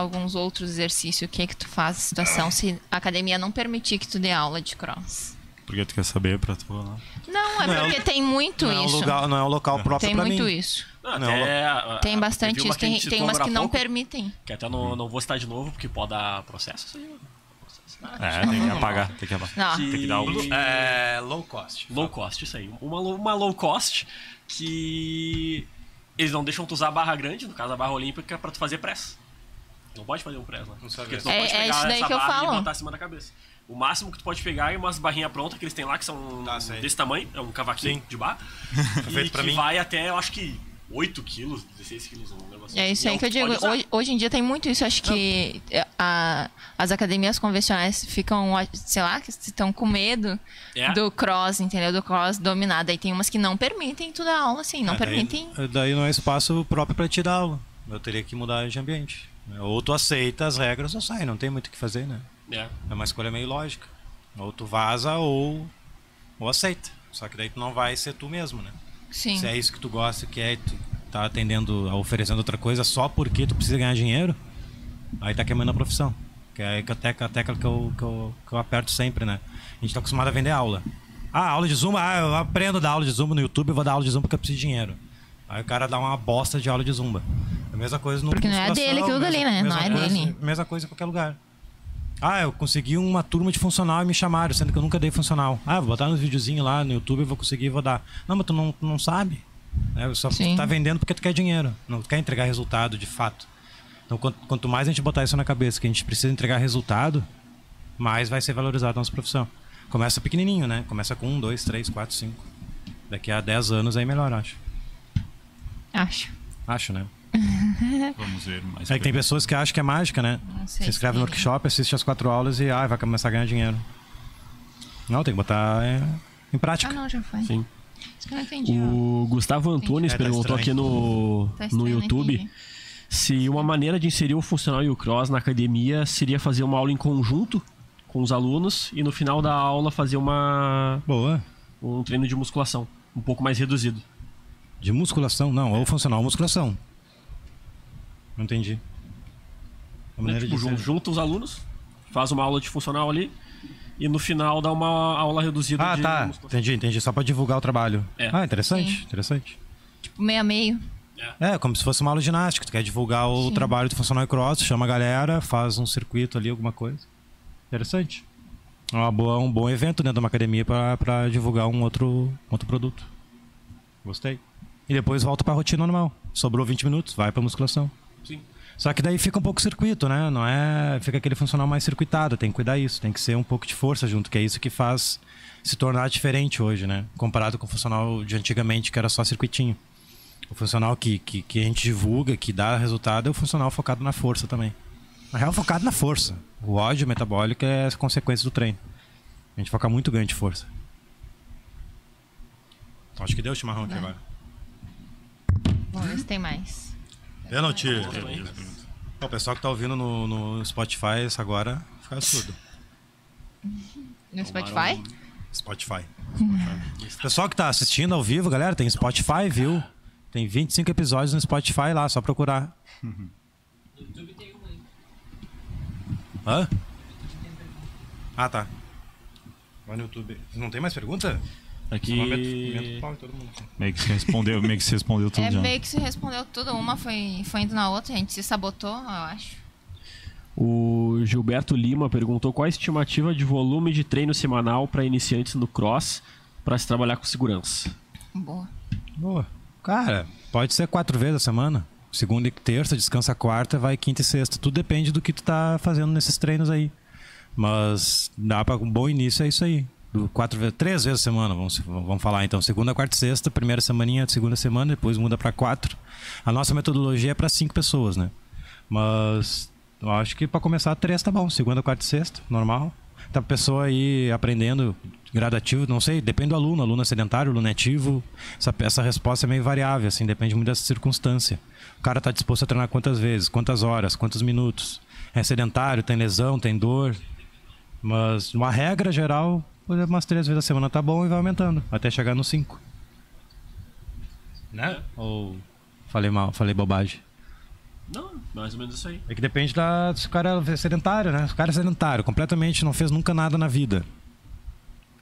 alguns outros exercícios, o que é que tu faz na situação se a academia não permitir que tu dê aula de cross? Porque tu quer saber pra tu, né? Não, é Não é porque um- tem muito Não é, um isso. lugar, não é um local próprio tem pra muito mim. isso. Não, Não, até, a- Tem a- bastante isso. a Tem, tem umas que não pouco, permitem. Que até não, não vou citar de novo, porque pode dar processo isso aí. É, tem que apagar, tem que apagar. Que- Tem que dar o. É low cost. Low cost, isso aí. Uma, low- uma low cost que eles não deixam tu usar a barra grande, no caso a barra olímpica, pra tu fazer press. Não pode fazer um press, né? Não Porque tu não É- pode é pegar isso daí essa que eu barra falo. e botar acima da cabeça. O máximo que tu pode pegar é umas barrinhas prontas que eles têm lá, que são Tá, desse tamanho, é um cavaquinho Sim. de barra. feito e pra que mim. vai até, eu acho que 8 quilos, 16 quilos, um negócio É isso E aí que eu digo. Hoje, hoje em dia tem muito isso. Acho que a- as academias convencionais ficam, sei lá, que estão com medo É. do cross, entendeu? Do cross dominado. Aí tem umas que não permitem tu dar aula, assim. Não É, daí- permitem. Daí, não é espaço próprio pra te dar aula. Eu teria que mudar de ambiente. Ou tu aceita as regras ou sai, não tem muito o que fazer, né? É. É uma escolha meio lógica. Ou tu vaza ou, ou aceita. Só que daí tu não vai ser tu mesmo, né? Sim. Se é isso que tu gosta, que é e tu tá atendendo, oferecendo outra coisa só porque tu precisa ganhar dinheiro, aí tá queimando a profissão. Que é a tecla, a tecla que, eu, que, eu, que eu aperto sempre, né? A gente tá acostumado a vender aula. Ah, aula de zumba, ah, eu aprendo a dar aula de zumba no YouTube, eu vou dar aula de zumba porque eu preciso de dinheiro. Aí o cara dá uma bosta de aula de zumba. É a mesma coisa no Porque não é dele aquilo dali, né? Não é coisa- dele. Mesma coisa em qualquer lugar. Ah, eu consegui uma turma de funcional e me chamaram, sendo que eu nunca dei funcional. Ah, vou botar nos videozinhos lá no YouTube, vou conseguir e vou dar. Não, mas tu não, tu não sabe. Né? Só Sim. tá vendendo porque tu quer dinheiro, não quer entregar resultado de fato. Então, quanto, quanto mais a gente botar isso na cabeça, que a gente precisa entregar resultado, mais vai ser valorizada a nossa profissão. Começa pequenininho, né? Começa com um, dois, três, quatro, cinco. Daqui a 10 anos aí melhor, acho. Acho. Acho, né? Vamos ver mais. É que tem pessoas que acham que é mágica, né? Não sei Se inscreve no workshop, assiste as quatro aulas e ah, vai começar a ganhar dinheiro. Não, tem que botar é, em prática. Ah, não, já foi. Sim. Isso que eu não entendi. ó. O Gustavo Antunes É, tá perguntou estranho. aqui no, Tá no estranho, YouTube se uma maneira de inserir o funcional e o cross na academia seria fazer uma aula em conjunto com os alunos e no final da aula fazer uma Boa. um treino de musculação um pouco mais reduzido. De musculação? Não, ou funcional ou musculação. Não entendi. A Né? maneira Tipo, junta os alunos, faz uma aula de funcional ali e no final dá uma aula reduzida Ah, de tá. musculação. Entendi, entendi. Só pra divulgar o trabalho. É. Ah, interessante, Sim. interessante. Tipo, meio a meio. É, como se fosse uma aula de ginástica. Tu quer divulgar o Sim. trabalho do funcional e cross, chama a galera, faz um circuito ali, alguma coisa. Interessante. É uma boa, um bom evento dentro de uma academia pra, pra divulgar um outro, outro produto. Gostei. E depois volta pra rotina normal. Sobrou 20 minutos, vai pra musculação. Sim. Só que daí fica um pouco circuito, né? Não é. Fica aquele funcional mais circuitado, tem que cuidar isso, tem que ser um pouco de força junto, que é isso que faz se tornar diferente hoje, né? Comparado com o funcional de antigamente, que era só circuitinho. O funcional que, que, que a gente divulga, que dá resultado, é o funcional focado na força também. Na real, focado na força. O ódio metabólico é a consequência do treino. A gente foca muito ganho de força. Então, acho que deu o chimarrão aqui agora. Vamos ver se tem mais. Pênalti. O pessoal que tá ouvindo no, no Spotify agora fica surdo. No Spotify? Spotify. Spotify. Pessoal que tá assistindo ao vivo, galera, tem Spotify, viu? Tem 25 episódios no Spotify lá, só procurar. Hã? Ah, tá. Vai no YouTube. Não tem mais pergunta? Aqui todo mundo. Meio que se respondeu, meio que se respondeu tudo É já. meio que se respondeu tudo. Uma foi, foi indo na outra, a gente se sabotou, eu acho. O O Gilberto Lima perguntou qual a estimativa de volume de treino semanal para iniciantes no cross para se trabalhar com segurança. Boa. Boa. Cara, pode ser quatro vezes a semana. Segunda e terça, descansa quarta, vai quinta e sexta. Tudo depende do que tu tá fazendo nesses treinos aí. Mas dá para um bom início é isso aí. Quatro vezes, três vezes a semana, vamos, vamos falar então. Segunda, quarta e sexta, primeira semaninha, segunda semana, depois muda para quatro. A nossa metodologia é para cinco pessoas, né? Mas eu acho que para começar três tá bom. Segunda, quarta e sexta, normal. Tá a pessoa aí aprendendo gradativo, não sei, depende do aluno. Aluno é sedentário, aluno é ativo. Essa, essa resposta é meio variável, assim, depende muito dessa circunstância. O cara tá disposto a treinar quantas vezes, quantas horas, quantos minutos. É sedentário, tem lesão, tem dor. Mas uma regra geral, umas três vezes a semana tá bom e vai aumentando, até chegar no cinco. Né? Ou falei mal, falei bobagem. Não, mais ou menos isso aí. É que depende da, se o cara é sedentário, né? Se o cara é sedentário, completamente não fez nunca nada na vida.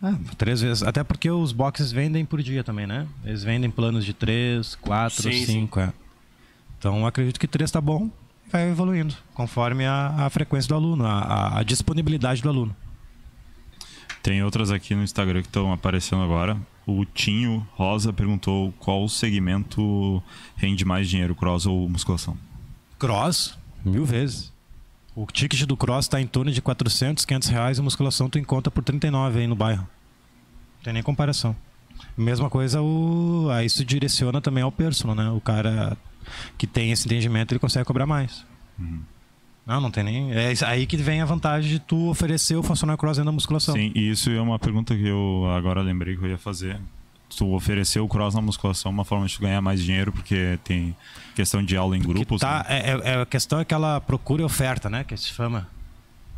Ah, três vezes. Até porque os boxes vendem por dia também, né? Eles vendem planos de três, quatro, Sim, cinco. É. Então acredito que três tá bom e vai evoluindo, conforme a, a frequência do aluno, a- a disponibilidade do aluno. Tem outras aqui no Instagram que estão aparecendo agora. O Tinho Rosa perguntou qual segmento rende mais dinheiro, cross ou musculação? Cross, mil vezes. O ticket do cross está em torno de 400, 500 reais e a musculação tu encontra por 39 aí no bairro. Não tem nem comparação. Mesma coisa, o... aí isso direciona também ao personal, né? O cara que tem esse entendimento, ele consegue cobrar mais. Não, não tem nem... É aí que vem a vantagem de tu oferecer o funcional cross dentro da musculação. Sim, e isso é uma pergunta que eu agora lembrei que eu ia fazer. Tu oferecer o cross na musculação é uma forma de tu ganhar mais dinheiro, porque tem questão de aula em Que grupos. tá, né? é, é- a questão é aquela procura e oferta, né? Que se chama.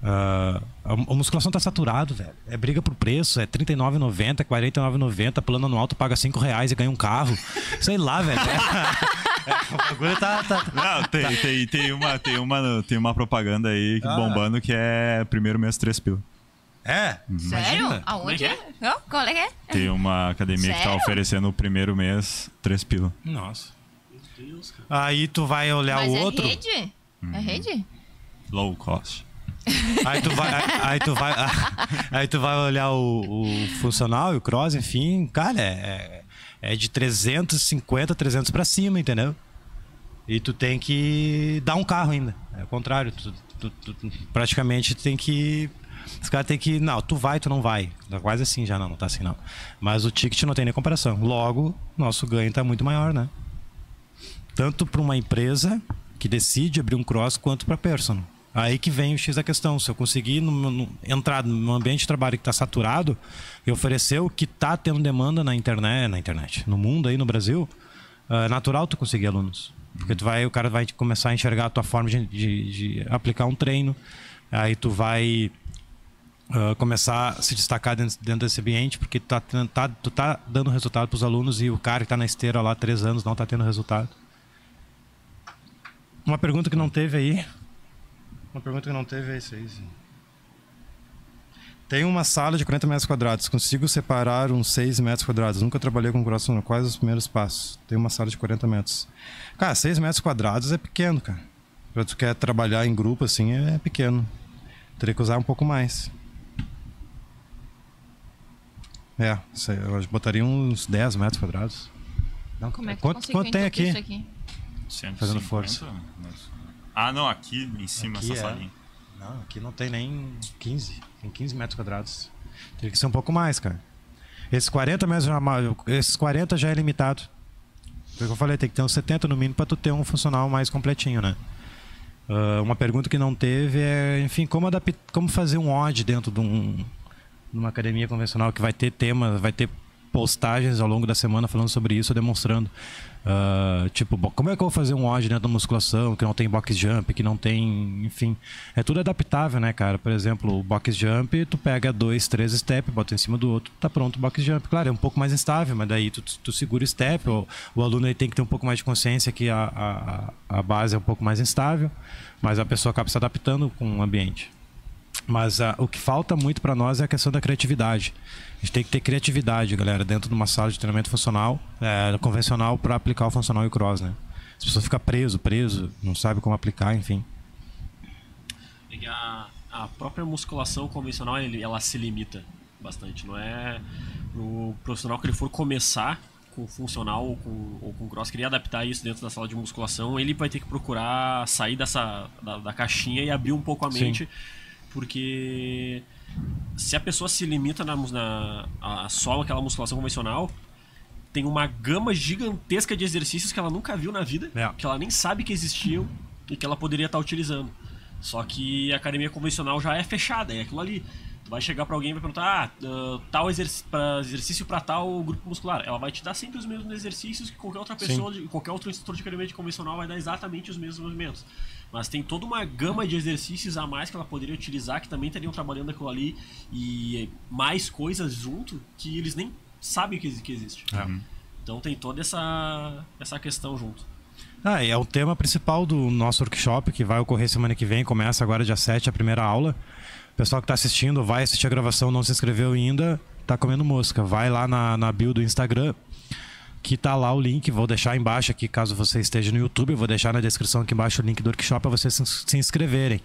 Ah, a, musculação tá saturado, velho. É briga por preço, é R$39,90, é R$49,90, plano anual tu paga 5 reais e ganha um carro. Sei lá, velho. É, é, o bagulho tá. tá- Não, tem, tem, tem, uma, tem, uma, tem uma propaganda aí que- Ah. bombando que é primeiro mês 3 pila. É? Sério? Imagina. Aonde? É Ó, Qual é que é? Tem uma academia que tá Sério? oferecendo o primeiro mês 3 pila. Nossa. Meu Deus, cara. Aí tu vai olhar Mas o é outro. rede? É rede? Low cost. Aí tu vai, aí, aí tu vai, aí tu vai olhar o, o funcional e o cross, enfim, cara, é, é de 350, 300 pra cima, entendeu? E tu tem que dar um carro ainda. É o contrário, tu- tu- tu praticamente tem que os caras têm que, não, tu vai, tu não vai. Tá quase assim já, não, não tá assim não. Mas o ticket não tem nem comparação. Logo, nosso ganho tá muito maior, né? Tanto para uma empresa que decide abrir um cross quanto para personal. Aí que vem o X da questão. Se eu conseguir no- no- entrar num ambiente de trabalho que está saturado e oferecer o que está tendo demanda na internet, na internet, no mundo aí no Brasil, é natural tu conseguir alunos. Porque tu vai, o cara vai começar a enxergar a tua forma de, de- de aplicar um treino. Aí tu vai ah, começar a se destacar dentro, dentro desse ambiente, porque tu tá, tá- tu tá dando resultado para os alunos e o cara que está na esteira lá há três anos não está tendo resultado. Uma pergunta que não teve aí. Uma pergunta que não teve é isso aí. sim. Tem uma sala de 40 metros quadrados. Consigo separar uns 6 metros quadrados. Nunca trabalhei com cross, quais os primeiros passos? Tem uma sala de 40 metros. Cara, 6 metros quadrados é pequeno, cara. Pra tu quer trabalhar em grupo assim é pequeno. Teria que usar um pouco mais. É, sei, eu botaria uns 10 metros quadrados. Não, Como é que quanto, quanto tem aqui? isso aqui? Fazendo força. Ah, não, aqui em cima, Aqui essa é. salinha. Não, aqui não tem nem 15. Tem 15 metros quadrados. Teria que ser um pouco mais, cara. Esses 40 metros já, esses 40 já é limitado. Foi o que eu falei, tem que ter uns 70 no mínimo para tu ter um funcional mais completinho, né? Ah, uma pergunta que não teve é, enfim, como, adap- como fazer um odd dentro de, um, de uma academia convencional que vai ter temas, vai ter postagens ao longo da semana falando sobre isso, demonstrando. Ah, tipo, como é que eu vou fazer um odd dentro da musculação que não tem box jump, que não tem, enfim, é tudo adaptável, né, cara? Por exemplo, o box jump, tu pega dois, três step, bota em cima do outro, tá pronto o box jump. Claro, é um pouco mais instável, mas daí tu, tu segura o step, o, o aluno aí tem que ter um pouco mais de consciência que a, a, a base é um pouco mais instável, mas a pessoa acaba se adaptando com o ambiente. Mas ah, o que falta muito para nós é a questão da criatividade. A gente tem que ter criatividade, galera, dentro de uma sala de treinamento funcional, é, convencional, para aplicar o funcional e o cross, né? As pessoas ficam preso, preso, não sabe como aplicar, enfim. A, a própria musculação convencional, ele, ela se limita bastante. Não é o profissional que ele for começar com funcional ou com, ou com cross, queria adaptar isso dentro da sala de musculação, ele vai ter que procurar sair dessa da, da caixinha e abrir um pouco a mente, Sim. Porque se a pessoa se limita na, na a, só aquela musculação convencional, tem uma gama gigantesca de exercícios que ela nunca viu na vida, é. que ela nem sabe que existiam e que ela poderia estar utilizando. Só que a academia convencional já é fechada, é aquilo ali. Tu vai chegar para alguém e vai perguntar, ah, uh, tal exercício para exercício tal grupo muscular. Ela vai te dar sempre os mesmos exercícios que qualquer outra pessoa, de, qualquer outro instrutor de academia convencional vai dar exatamente os mesmos movimentos. Mas tem toda uma gama de exercícios a mais que ela poderia utilizar, que também estariam trabalhando aquilo ali, e mais coisas junto que eles nem sabem que, que existe. É. Então tem toda essa, essa questão junto. Ah, é o tema principal do nosso workshop, que vai ocorrer semana que vem, começa agora dia 7, a primeira aula. O pessoal que está assistindo, vai assistir a gravação, não se inscreveu ainda, tá comendo mosca. Vai lá na, na bio do Instagram, que tá lá o link. Vou deixar embaixo aqui, caso você esteja no YouTube, vou deixar na descrição aqui embaixo o link do workshop para vocês se inscreverem.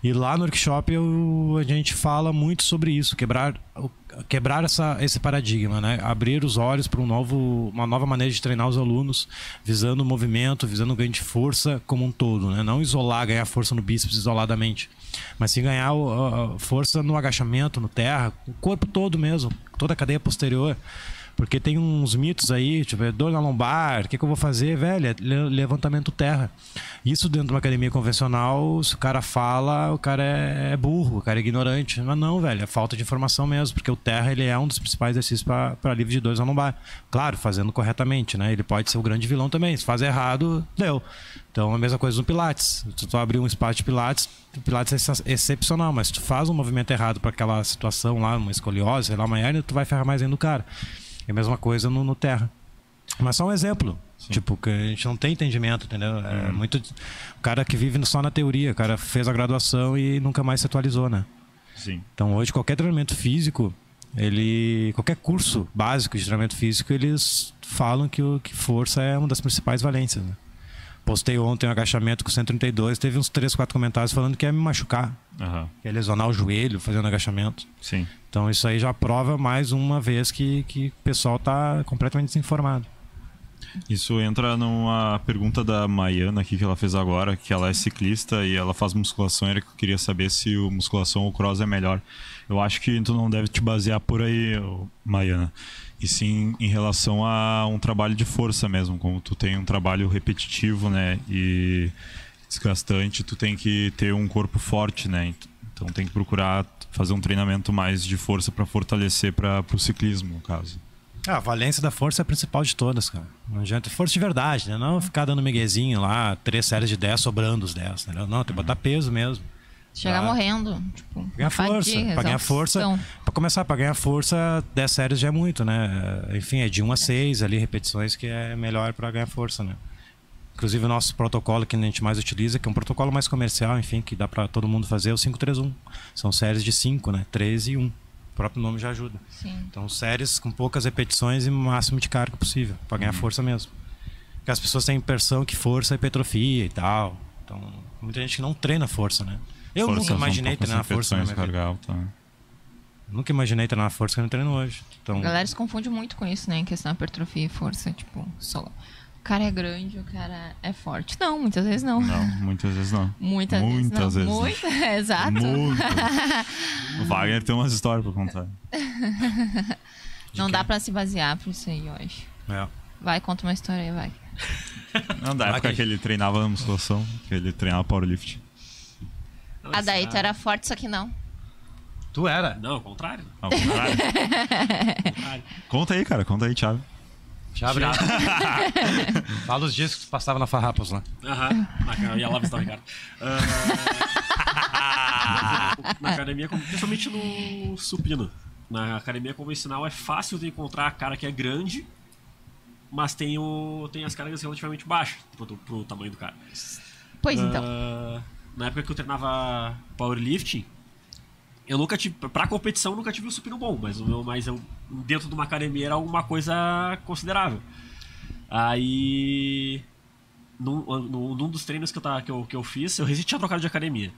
E lá no workshop eu, a gente fala muito sobre isso, quebrar, quebrar essa, esse paradigma, né? Abrir os olhos para um novo, uma nova maneira de treinar os alunos, visando o movimento, visando o ganho de força como um todo, né? Não isolar, ganhar força no bíceps isoladamente mas sim ganhar força no agachamento, no terra, o corpo todo mesmo, toda a cadeia posterior. Porque tem uns mitos aí, tipo, dor na lombar, o que, que eu vou fazer, velho? É levantamento terra. Isso dentro de uma academia convencional, se o cara fala, o cara é, é burro, o cara é ignorante. Mas não, velho, é falta de informação mesmo, porque o terra ele é um dos principais exercícios para livre de dores na lombar. Claro, fazendo corretamente, né? Ele pode ser o grande vilão também. Se faz errado, deu. Então a mesma coisa no Pilates. Se tu abrir um espaço de Pilates, Pilates é excepcional, mas se tu faz um movimento errado para aquela situação lá, uma escoliose, sei lá, uma hernia, tu vai ferrar mais ainda o cara. É a mesma coisa no, no terra. Mas só um exemplo. Sim. Tipo, que a gente não tem entendimento, entendeu? É uhum. muito. O cara que vive só na teoria, o cara fez a graduação e nunca mais se atualizou, né? Sim. Então hoje qualquer treinamento físico, ele. qualquer curso básico de treinamento físico, eles falam que, o, que força é uma das principais valências. Né? Postei ontem um agachamento com 132, teve uns 3, 4 comentários falando que ia me machucar. Uhum. Que ia lesionar o joelho fazendo agachamento. Sim. Então isso aí já prova mais uma vez que, que o pessoal está completamente desinformado. Isso entra numa pergunta da Maiana aqui que ela fez agora, que ela é ciclista e ela faz musculação, e ela queria saber se o musculação ou cross é melhor. Eu acho que tu não deve te basear por aí, Maiana e sim em relação a um trabalho de força mesmo, como tu tem um trabalho repetitivo, né, e desgastante, tu tem que ter um corpo forte, né? Então tem que procurar fazer um treinamento mais de força para fortalecer para o ciclismo, no caso. Ah, a valência da força é a principal de todas, cara. Não adianta. Força de verdade, né? Não ficar dando miguezinho lá, três séries de 10 sobrando os 10, né? Não, tem que botar peso mesmo. Chegar tá? morrendo. Tipo, ganhar força. Para ganhar força. Para começar, para ganhar força, 10 séries já é muito, né? Enfim, é de 1 a 6 ali, repetições, que é melhor para ganhar força, né? Inclusive o nosso protocolo que a gente mais utiliza, que é um protocolo mais comercial, enfim, que dá para todo mundo fazer, é o 531. São séries de 5, né? 13 e 1. O próprio nome já ajuda. Sim. Então, séries com poucas repetições e o máximo de carga possível, para ganhar uhum. força mesmo. Porque as pessoas têm a impressão que força é hipertrofia e tal. Então, muita gente que não treina força, né? Eu força nunca imaginei treinar força na minha Alta. Nunca imaginei treinar força que eu não treino hoje. Então... A galera se confunde muito com isso, né? Em questão de hipertrofia e força. Tipo, só... o cara é grande, o cara é forte. Não, muitas vezes não. Não, muitas vezes não. Muitas, muitas vezes. Não. Muita, exato. o Wagner tem umas histórias pra contar. não dá pra se basear por isso aí, eu acho. É. Vai, conta uma história aí, vai. Não, da época que ele treinava na musculação, que ele treinava powerlifting. Não, ah, daí tu era forte, só que não. Tu era? Não, ao contrário. Ao contrário. conta aí, cara. Conta aí, Thiago. Thiago. Fala os dias que tu passava na Farrapos lá. Aham. Eu ia lá visitar o Ricardo. Uh... na academia, principalmente no supino. Na academia convencional é fácil de encontrar a cara que é grande, mas tem, o, tem as cargas relativamente baixas pro, pro tamanho do cara. Pois então. Uh na época que eu treinava powerlifting, eu nunca tive. Pra competição, eu nunca tive um supino bom, mas o meu, mas eu, dentro de uma academia era alguma coisa considerável. Aí. Num, num, num dos treinos que eu, tava, que, eu, que eu fiz, eu recém tinha trocado de academia.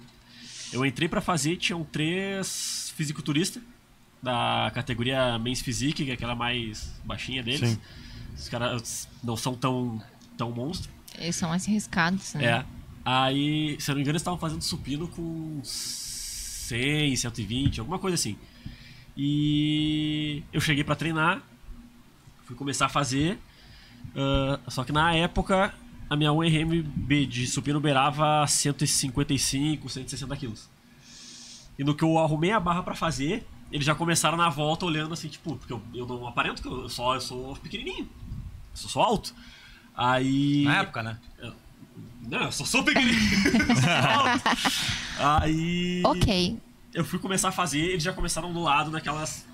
Eu entrei pra fazer, tinham três fisiculturistas da categoria Men's Physique, que é aquela mais baixinha deles. Sim. Os caras não são tão, tão monstros. Eles são mais arriscados, né? É. Aí, se eu não me engano, eles estavam fazendo supino com 100, 120, alguma coisa assim. E eu cheguei pra treinar, fui começar a fazer. ah, só que na época a minha URMB de supino beirava 155, 160 quilos. E no que eu arrumei a barra pra fazer, eles já começaram na volta olhando assim, tipo, porque eu, eu não aparento que eu só eu sou pequenininho. Eu sou só alto. Aí. Na época, né? Não, eu só sou pequenininho. Aí. Ok. Eu fui começar a fazer, eles já começaram do lado naquelas.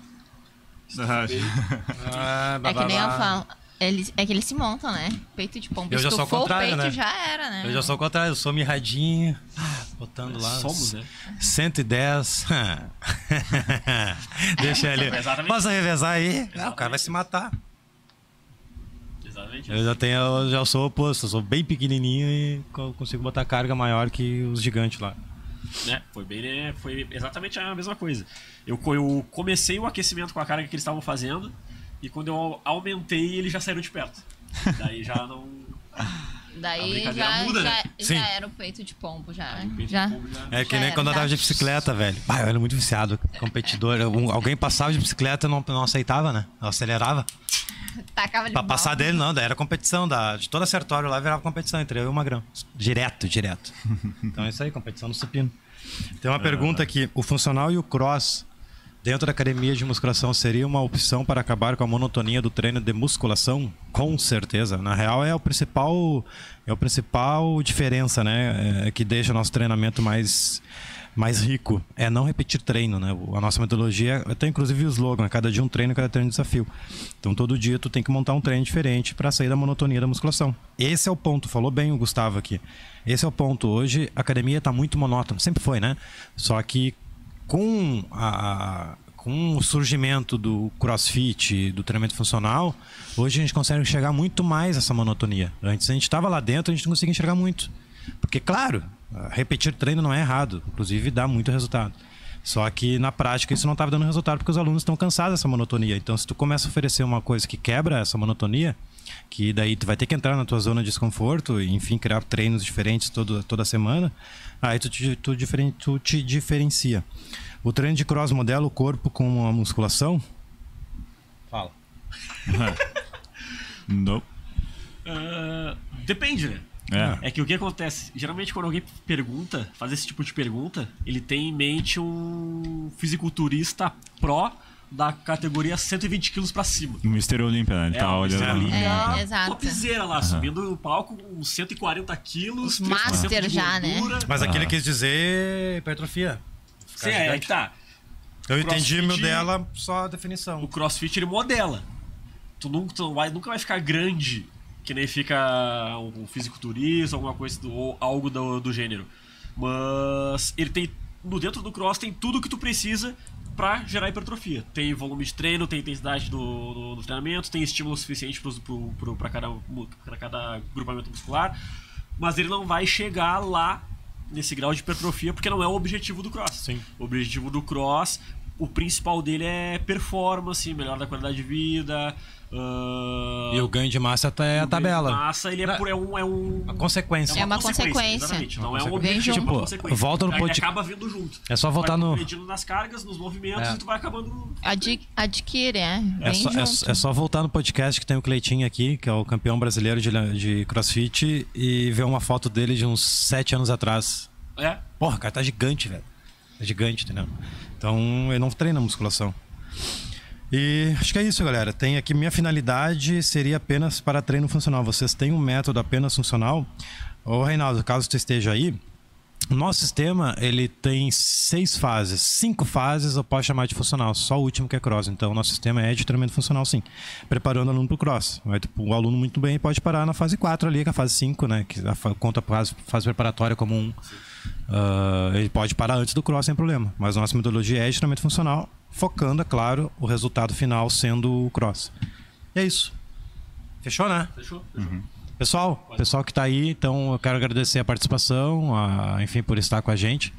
Ah, É que nem eu falo. Eles, é que eles se montam, né? Peito de pombo. Eu já sou o contrário, o peito né? já era, né? Eu já sou o contrário, eu sou mirradinho, botando lá. Somos, né? 110. Deixa ele. Posso revezar aí? Ah, o cara vai se matar. Exatamente. Eu já tenho, eu já sou oposto, eu sou bem pequenininho e co- consigo botar carga maior que os gigantes lá. né? Foi bem, né? Foi exatamente a mesma coisa. Eu, co- eu comecei o aquecimento com a carga que eles estavam fazendo e quando eu aumentei, eles já saíram de perto. Daí já não. Daí já, muda, já, né? já Sim. era o peito de pombo, já. o peito de já. pombo já- É que Já nem era, quando eu tava já. de bicicleta, velho. Bah, eu era muito viciado, competidor. Alguém passava de bicicleta e não, não aceitava, né? Eu acelerava. Tacava de Pra passar dele, não, daí era competição. Da, de toda a Sertório lá virava competição entre eu e o Magrão. Direto, direto. Então é isso aí, competição no supino. Tem uma pergunta aqui: o funcional e o cross dentro da academia de musculação seria uma opção para acabar com a monotonia do treino de musculação? Com certeza. Na real, é o principal, é o principal diferença, né? É, que deixa o nosso treinamento mais mais rico é não repetir treino, né? A nossa metodologia tem inclusive o slogan, cada dia um treino, cada treino um desafio. Então todo dia tu tem que montar um treino diferente para sair da monotonia da musculação. Esse é o ponto, falou bem o Gustavo aqui. Esse é o ponto. Hoje a academia está muito monótona, sempre foi, né? Só que com a com o surgimento do crossfit, do treinamento funcional, hoje a gente consegue enxergar muito mais essa monotonia. Antes a gente estava lá dentro, a gente não conseguia enxergar muito. Porque, claro, repetir treino não é errado, inclusive dá muito resultado. Só que na prática isso não estava dando resultado porque os alunos estão cansados dessa monotonia. Então, se tu começa a oferecer uma coisa que quebra essa monotonia, que daí tu vai ter que entrar na tua zona de desconforto e, enfim, criar treinos diferentes todo, toda semana, aí tu te, tu, diferen, tu te diferencia. O treino de cross modela o corpo com a musculação? Fala. Não. Ah, depende, né? É. É que o que acontece? Geralmente, quando alguém pergunta, faz esse tipo de pergunta, ele tem em mente um fisiculturista pró da categoria 120 quilos pra cima. O Mr. Olímpia, né? Ele É, tá o olhando. Mr. Olímpia. É, exato. Topzera lá, subindo no palco com 140 quilos, 3% Master já, né? Mas aqui Ah. ele quis dizer hipertrofia. Sim, é, aí que tá. Eu entendi Crossfit- meu dela, só a O definição. crossfit ele modela. Tu nunca, tu vai, nunca vai ficar grande, que nem fica um fisiculturista, alguma coisa do, ou algo do, do gênero. Mas ele tem. No dentro do cross tem tudo que tu precisa pra gerar hipertrofia. Tem volume de treino, tem intensidade do, do, do treinamento, tem estímulo suficiente pra, cada, pra cada grupamento muscular. Mas ele não vai chegar lá nesse grau de hipertrofia porque não é o objetivo do cross. Sim. O objetivo do cross, o principal dele é performance, melhor da qualidade de vida. ah, E o ganho de massa tá- é a o ganho de tabela. Massa, ele é, por, é um. É, um, A consequência. É uma consequência. Exatamente. Uma Não é um consequência. objetivo, Vem é uma consequência. Volta no podcast. acaba vindo junto. É só voltar vai no- nas cargas, nos movimentos É. e tu vai acabando. Adqu- adquire, é. É só, é, junto. é só voltar no podcast que tem o Cleitinho aqui, que é o campeão brasileiro de, de crossfit, e ver uma foto dele de uns sete anos atrás. É. Porra, o cara tá gigante, velho. É gigante, entendeu? Então ele não treina musculação. E acho que é isso, galera. Tem aqui minha finalidade seria apenas para treino funcional. Vocês têm um método apenas funcional? Ô, Reinaldo, caso tu esteja aí, nosso sistema ele tem seis fases. Cinco fases eu posso chamar de funcional, só o último que é cross. Então, nosso sistema é de treinamento funcional, sim. Preparando o aluno para o cross. Tipo, o aluno muito bem pode parar na fase 4 ali, que é a fase 5, né? Que conta a fase, fase preparatória como um. Ah, ele pode parar antes do cross sem problema. Mas a nossa metodologia é de treinamento funcional, focando, é claro, o resultado final sendo o cross. E é isso. Fechou, né? Fechou? Fechou. Pessoal, pessoal que está aí, então eu quero agradecer a participação, a, enfim, por estar com a gente.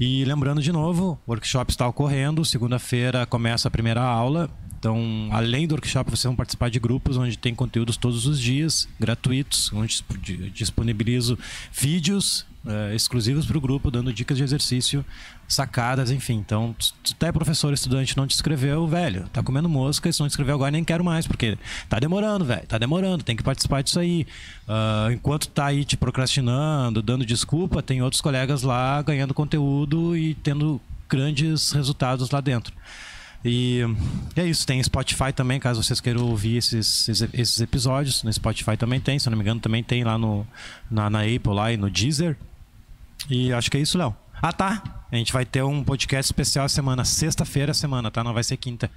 E lembrando de novo, o workshop está ocorrendo, segunda-feira começa a primeira aula. Então, além do workshop, vocês vão participar de grupos onde tem conteúdos todos os dias, gratuitos, onde disponibilizo vídeos é, exclusivos para o grupo, dando dicas de exercício, sacadas, enfim. Então, se até professor estudante não te escreveu, velho, tá comendo mosca, se não te escreveu agora nem quero mais, porque tá demorando, velho, tá demorando, tem que participar disso aí. Uh, enquanto tá aí te procrastinando, dando desculpa, tem outros colegas lá ganhando conteúdo e tendo grandes resultados lá dentro. E é isso, tem Spotify também, caso vocês queiram ouvir esses, esses episódios. No Spotify também tem, se não me engano, também tem lá no, na, na Apple lá e no Deezer. E acho que é isso, Léo. Ah, tá. A gente vai ter um podcast especial semana, sexta-feira semana, tá? Não vai ser quinta.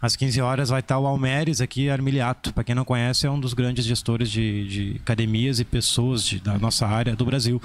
Às 15 horas vai estar o Almeres aqui, Armiliato. Para quem não conhece, é um dos grandes gestores de, de academias e pessoas de, da nossa área do Brasil.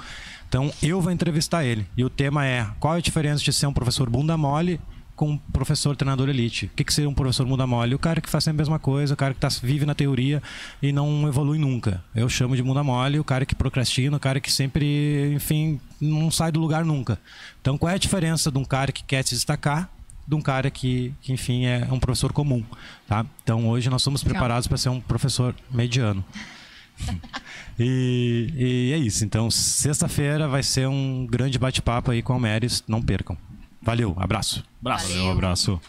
Então eu vou entrevistar ele. E o tema é: qual é a diferença de ser um professor bunda mole com um professor treinador elite. O que, que seria um professor muda mole? O cara que faz sempre a mesma coisa, o cara que tá, vive na teoria e não evolui nunca. Eu chamo de muda mole o cara que procrastina, o cara que sempre, enfim, não sai do lugar nunca. Então, qual é a diferença de um cara que quer se destacar de um cara que, que enfim, é um professor comum, tá? Então, hoje nós somos preparados para ser um professor mediano. e, e, é isso. Então, sexta-feira vai ser um grande bate-papo aí com o Meres. Não percam. Valeu, abraço. Abraço. Valeu, abraço.